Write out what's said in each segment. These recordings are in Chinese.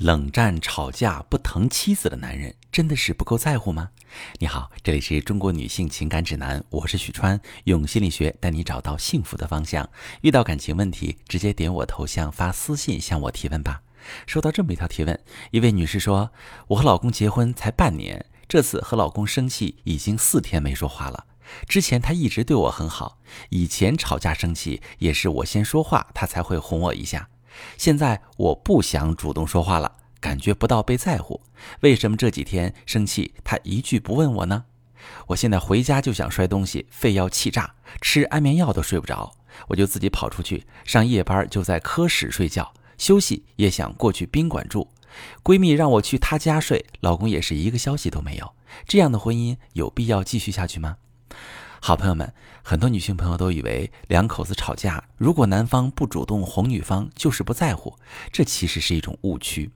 冷战吵架不疼妻子的男人，真的是不够在乎吗？你好，这里是中国女性情感指南，我是许川，用心理学带你找到幸福的方向。遇到感情问题，直接点我头像发私信向我提问吧。收到这么一条提问，一位女士说：“我和老公结婚才半年，这次和老公生气已经四天没说话了。之前他一直对我很好，以前吵架生气也是我先说话，他才会哄我一下。”现在我不想主动说话了，感觉不到被在乎。为什么这几天生气他一句不问我呢？我现在回家就想摔东西，肺要气炸，吃安眠药都睡不着，我就自己跑出去上夜班，就在科室睡觉，休息也想过去宾馆住。闺蜜让我去她家睡，老公也是一个消息都没有。这样的婚姻有必要继续下去吗？好朋友们，很多女性朋友都以为两口子吵架，如果男方不主动哄女方，就是不在乎。这其实是一种误区。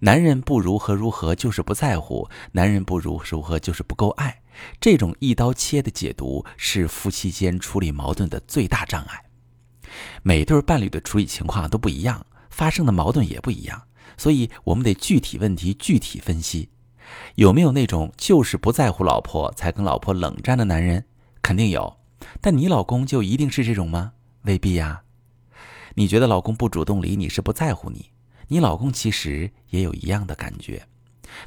男人不如何如何就是不在乎，男人不如如何就是不够爱。这种一刀切的解读是夫妻间处理矛盾的最大障碍。每对伴侣的处理情况都不一样，发生的矛盾也不一样，所以我们得具体问题具体分析。有没有那种就是不在乎老婆才跟老婆冷战的男人？肯定有，但你老公就一定是这种吗？未必呀。你觉得老公不主动理你是不在乎你，你老公其实也有一样的感觉，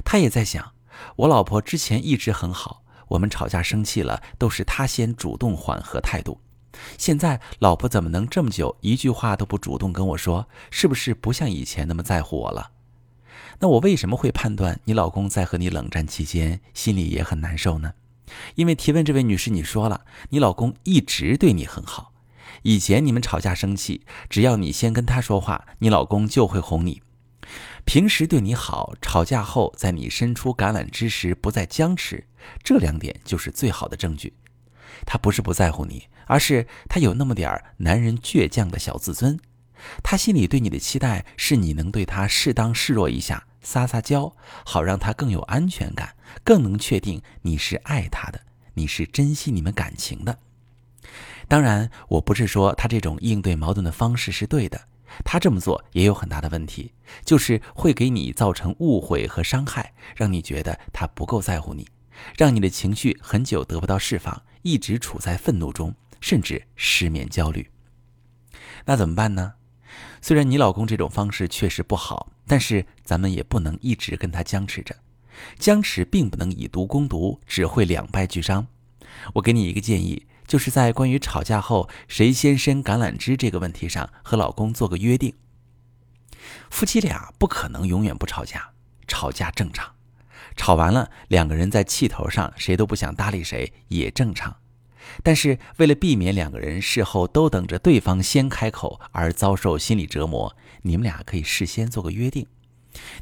他也在想，我老婆之前一直很好，我们吵架生气了都是他先主动缓和态度，现在老婆怎么能这么久一句话都不主动跟我说？是不是不像以前那么在乎我了？那我为什么会判断你老公在和你冷战期间心里也很难受呢？因为提问这位女士，你说了，你老公一直对你很好。以前你们吵架生气，只要你先跟他说话，你老公就会哄你。平时对你好，吵架后在你伸出橄榄枝时不再僵持，这两点就是最好的证据。他不是不在乎你，而是他有那么点儿男人倔强的小自尊。他心里对你的期待是你能对他适当示弱一下。撒撒娇，好让他更有安全感，更能确定你是爱他的，你是珍惜你们感情的。当然，我不是说他这种应对矛盾的方式是对的，他这么做也有很大的问题，就是会给你造成误会和伤害，让你觉得他不够在乎你，让你的情绪很久得不到释放，一直处在愤怒中，甚至失眠焦虑。那怎么办呢？虽然你老公这种方式确实不好。但是咱们也不能一直跟他僵持着，僵持并不能以毒攻毒，只会两败俱伤。我给你一个建议，就是在关于吵架后谁先伸橄榄枝这个问题上，和老公做个约定。夫妻俩不可能永远不吵架，吵架正常，吵完了两个人在气头上谁都不想搭理谁也正常。但是为了避免两个人事后都等着对方先开口而遭受心理折磨，你们俩可以事先做个约定。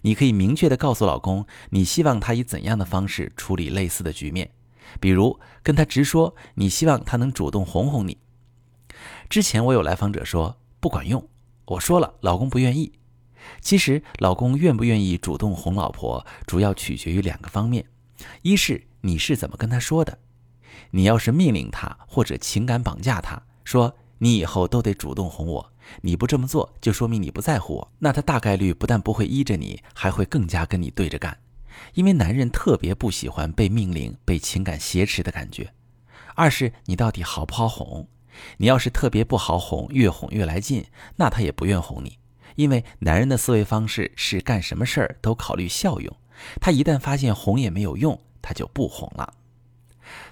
你可以明确地告诉老公，你希望他以怎样的方式处理类似的局面，比如跟他直说，你希望他能主动哄哄你。之前我有来访者说不管用，我说了，老公不愿意。其实老公愿不愿意主动哄老婆，主要取决于两个方面，一是你是怎么跟他说的。你要是命令他或者情感绑架他，说你以后都得主动哄我，你不这么做就说明你不在乎我，那他大概率不但不会依着你，还会更加跟你对着干，因为男人特别不喜欢被命令、被情感挟持的感觉。二是你到底好不好哄？你要是特别不好哄，越哄越来劲，那他也不愿哄你，因为男人的思维方式是干什么事儿都考虑效用，他一旦发现哄也没有用，他就不哄了。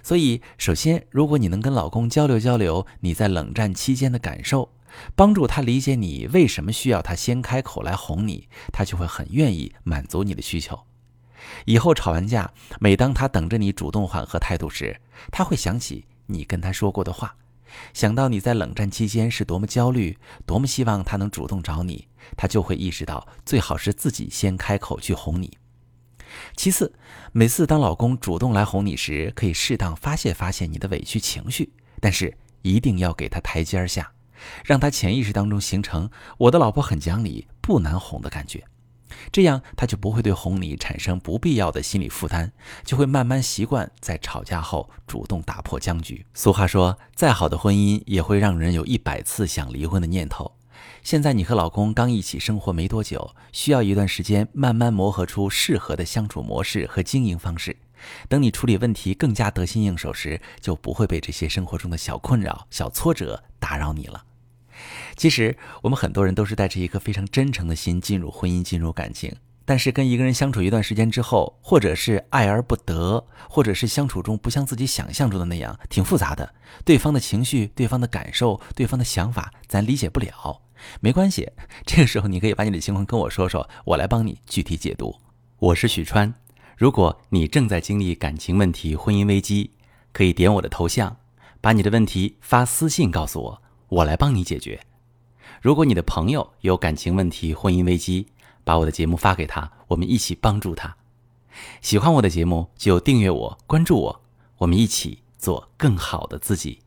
所以，首先，如果你能跟老公交流交流你在冷战期间的感受，帮助他理解你为什么需要他先开口来哄你，他就会很愿意满足你的需求。以后吵完架，每当他等着你主动缓和态度时，他会想起你跟他说过的话，想到你在冷战期间是多么焦虑，多么希望他能主动找你，他就会意识到最好是自己先开口去哄你。其次，每次当老公主动来哄你时，可以适当发泄发泄你的委屈情绪，但是一定要给他台阶下，让他潜意识当中形成我的老婆很讲理、不难哄的感觉，这样他就不会对哄你产生不必要的心理负担，就会慢慢习惯在吵架后主动打破僵局。俗话说，再好的婚姻也会让人有一百次想离婚的念头，现在你和老公刚一起生活没多久，需要一段时间慢慢磨合出适合的相处模式和经营方式。等你处理问题更加得心应手时，就不会被这些生活中的小困扰、小挫折打扰你了。其实，我们很多人都是带着一颗非常真诚的心进入婚姻、进入感情。但是跟一个人相处一段时间之后，或者是爱而不得，或者是相处中不像自己想象中的那样，挺复杂的。对方的情绪、对方的感受、对方的想法，咱理解不了。没关系，这个时候你可以把你的情况跟我说说，我来帮你具体解读。我是许川，如果你正在经历感情问题、婚姻危机，可以点我的头像，把你的问题发私信告诉我，我来帮你解决。如果你的朋友有感情问题、婚姻危机，把我的节目发给他，我们一起帮助他。喜欢我的节目就订阅我、关注我，我们一起做更好的自己。